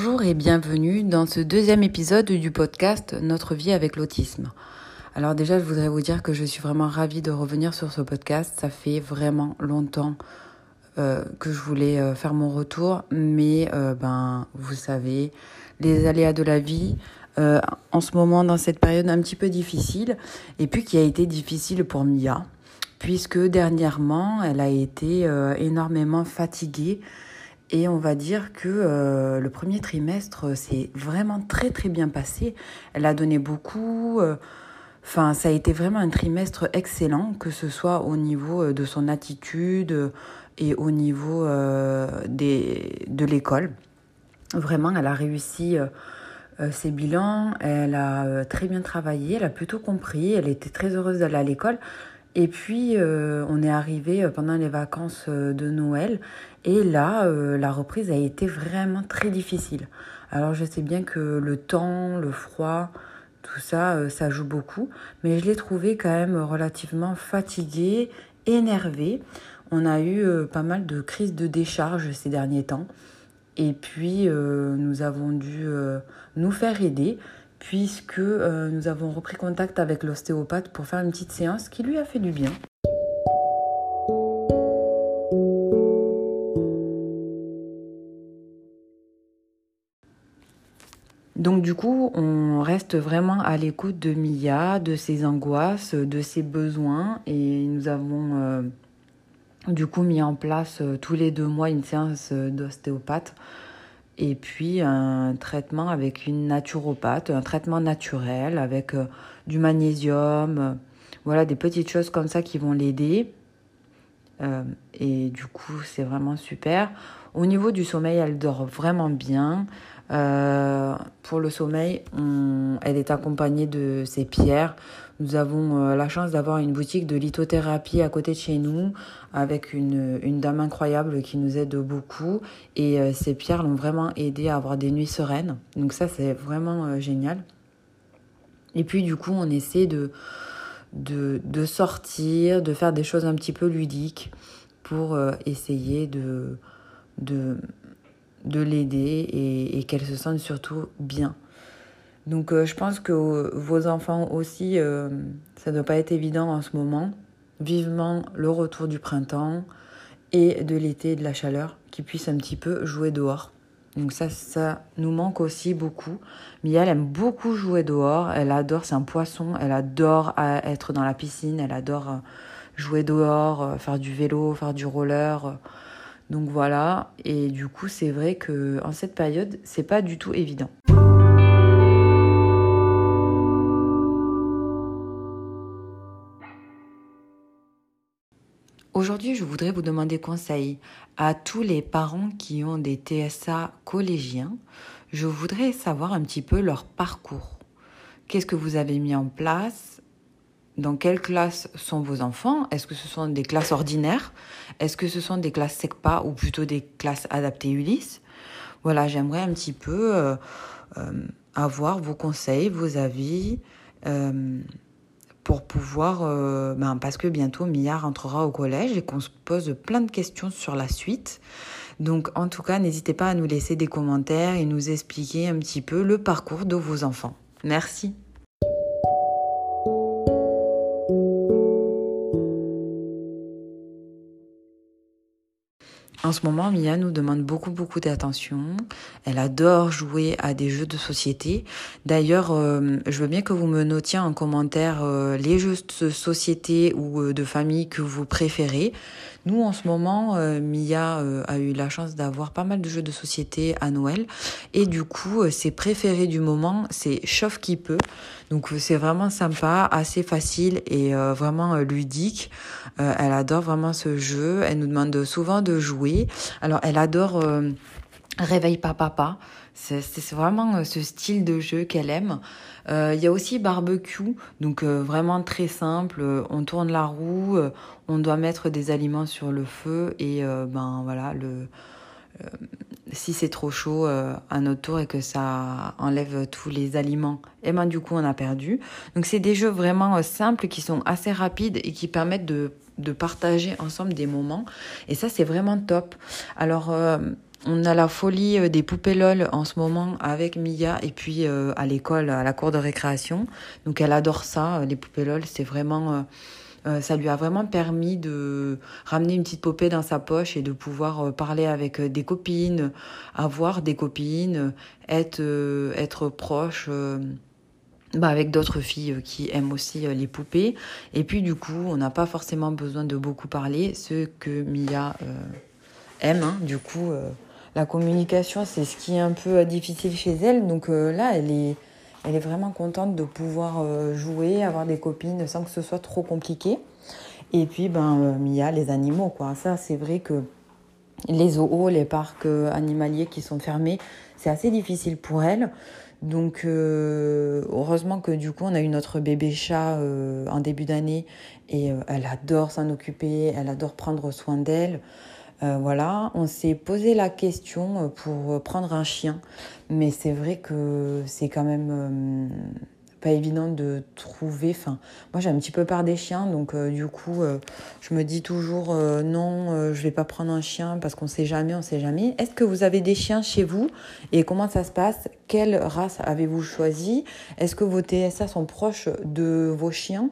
Bonjour et bienvenue dans ce deuxième épisode du podcast Notre vie avec l'autisme. Alors déjà, je voudrais vous dire que je suis vraiment ravie de revenir sur ce podcast. Ça fait vraiment longtemps euh, que je voulais euh, faire mon retour, mais euh, ben vous savez, les aléas de la vie, en ce moment dans cette période un petit peu difficile, et puis qui a été difficile pour Mia, puisque dernièrement, elle a été énormément fatiguée et on va dire que euh, le premier trimestre s'est vraiment très très bien passé. Elle a donné beaucoup. Euh, enfin, ça a été vraiment un trimestre excellent, que ce soit au niveau euh, de son attitude et au niveau des, de l'école. Vraiment, elle a réussi ses bilans, elle a très bien travaillé, elle a plutôt compris, elle était très heureuse d'aller à l'école. Et puis, euh, on est arrivé euh, pendant les vacances euh, de Noël. Et là, la reprise a été vraiment très difficile. Alors, je sais bien que le temps, le froid, tout ça, ça joue beaucoup. Mais je l'ai trouvée quand même relativement fatiguée, énervée. On a eu pas mal de crises de décharge ces derniers temps. Et puis, nous avons dû nous faire aider puisque euh, nous avons repris contact avec l'ostéopathe pour faire une petite séance qui lui a fait du bien. Donc du coup, on reste vraiment à l'écoute de Mia, de ses angoisses, de ses besoins et nous avons euh, du coup mis en place euh, tous les deux mois une séance d'ostéopathe et puis un traitement avec une naturopathe, un traitement naturel avec euh, du magnésium, euh, voilà des petites choses comme ça qui vont l'aider. Euh, et du coup, c'est vraiment super. Au niveau du sommeil, elle dort vraiment bien. pour le sommeil, elle est accompagnée de ses pierres. Nous avons euh, la chance d'avoir une boutique de lithothérapie à côté de chez nous avec une, dame incroyable qui nous aide beaucoup. Et euh, ces pierres l'ont vraiment aidé à avoir des nuits sereines. Donc ça, c'est vraiment euh, génial. Et puis du coup, on essaie de, de, sortir, de faire des choses un petit peu ludiques pour essayer de, de, de l'aider et, et qu'elle se sente surtout bien. Donc euh, je pense que vos enfants aussi, euh, ça ne doit pas être évident en ce moment. Vivement le retour du printemps et de l'été, de la chaleur, qui puissent un petit peu jouer dehors. Donc ça, ça nous manque aussi beaucoup. Mia, elle aime beaucoup jouer dehors. Elle adore, c'est un poisson. Elle adore être dans la piscine. Elle adore euh, jouer dehors, faire du vélo, faire du roller. Donc voilà. Et du coup, c'est vrai que en cette période, c'est pas du tout évident. Aujourd'hui, je voudrais vous demander conseil à tous les parents qui ont des TSA collégiens. Je voudrais savoir un petit peu leur parcours. Qu'est-ce que vous avez mis en place Dans quelle classe sont vos enfants? Est-ce que ce sont des classes ordinaires? Est-ce que ce sont des classes SECPA ou plutôt des classes adaptées Ulysse? Voilà, j'aimerais un petit peu euh, euh, avoir vos conseils, vos avis. Euh, pour pouvoir, ben parce que bientôt Mia rentrera au collège et qu'on se pose plein de questions sur la suite. Donc en tout cas, n'hésitez pas à nous laisser des commentaires et nous expliquer un petit peu le parcours de vos enfants. Merci. En ce moment, Mia nous demande beaucoup, beaucoup d'attention. Elle adore jouer à des jeux de société. D'ailleurs, euh, je veux bien que vous me notiez en commentaire euh, les jeux de société ou euh, de famille que vous préférez. Nous, en ce moment, Mia a eu la chance d'avoir pas mal de jeux de société à Noël. Et du coup, ses préférés du moment, c'est Chauffe qui peut. Donc, c'est vraiment sympa, assez facile et vraiment ludique. elle adore vraiment ce jeu. Elle nous demande souvent de jouer alors, elle adore euh, Réveille pas papa. C'est vraiment euh, ce style de jeu qu'elle aime. Euh, il y a aussi barbecue, donc vraiment très simple. On tourne la roue, on doit mettre des aliments sur le feu et ben voilà le si c'est trop chaud à notre tour et que ça enlève tous les aliments, et ben du coup on a perdu. Donc c'est des jeux vraiment simples qui sont assez rapides et qui permettent de de partager ensemble des moments. Et ça, c'est vraiment top. Alors, euh, on a la folie des poupées LOL en ce moment avec Mia et puis à l'école, à la cour de récréation. Donc elle adore ça, les poupées LOL, c'est vraiment euh, ça lui a vraiment permis de ramener une petite poupée dans sa poche et de pouvoir euh, parler avec euh, des copines, avoir des copines, être, être proche. Bah avec d'autres filles qui aiment aussi les poupées. Et puis du coup, on n'a pas forcément besoin de beaucoup parler, ce que Mia aime. Hein. Du coup, la communication, c'est ce qui est un peu difficile chez elle. Donc là, elle est, vraiment contente de pouvoir euh, jouer, avoir des copines sans que ce soit trop compliqué. Et puis, ben, euh, Mia, les animaux, quoi. Ça, c'est vrai que les zoos, les parcs euh, animaliers qui sont fermés, c'est assez difficile pour elle. Donc, heureusement que du coup, on a eu notre bébé chat en début d'année et elle adore s'en occuper, elle adore prendre soin d'elle. Euh, voilà, on s'est posé la question euh, pour prendre un chien, mais c'est vrai que c'est quand même euh, pas évident de trouver. Enfin, moi j'ai un petit peu peur des chiens, donc du coup, je me dis toujours non, je vais pas prendre un chien parce qu'on sait jamais, on sait jamais. Est-ce que vous avez des chiens chez vous et comment ça se passe? Quelle race avez-vous choisi? Est-ce que vos TSA sont proches de vos chiens?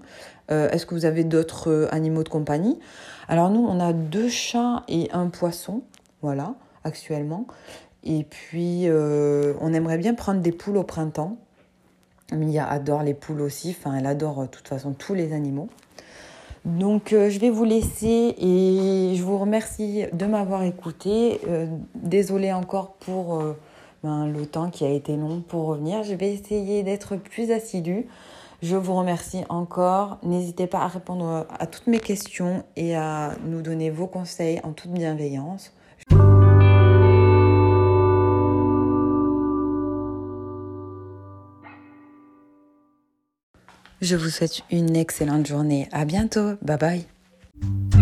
Est-ce que vous avez d'autres animaux de compagnie? Alors nous, on a deux chats et un poisson, voilà, actuellement. Et puis, euh, on aimerait bien prendre des poules au printemps. Mia adore les poules aussi, enfin, elle adore de toute façon tous les animaux. Donc, euh, je vais vous laisser et je vous remercie de m'avoir écouté. Euh, désolée encore pour ben, le temps qui a été long pour revenir. Je vais essayer d'être plus assidue. Je vous remercie encore. N'hésitez pas à répondre à toutes mes questions et à nous donner vos conseils en toute bienveillance. Je vous souhaite une excellente journée. À bientôt. Bye bye.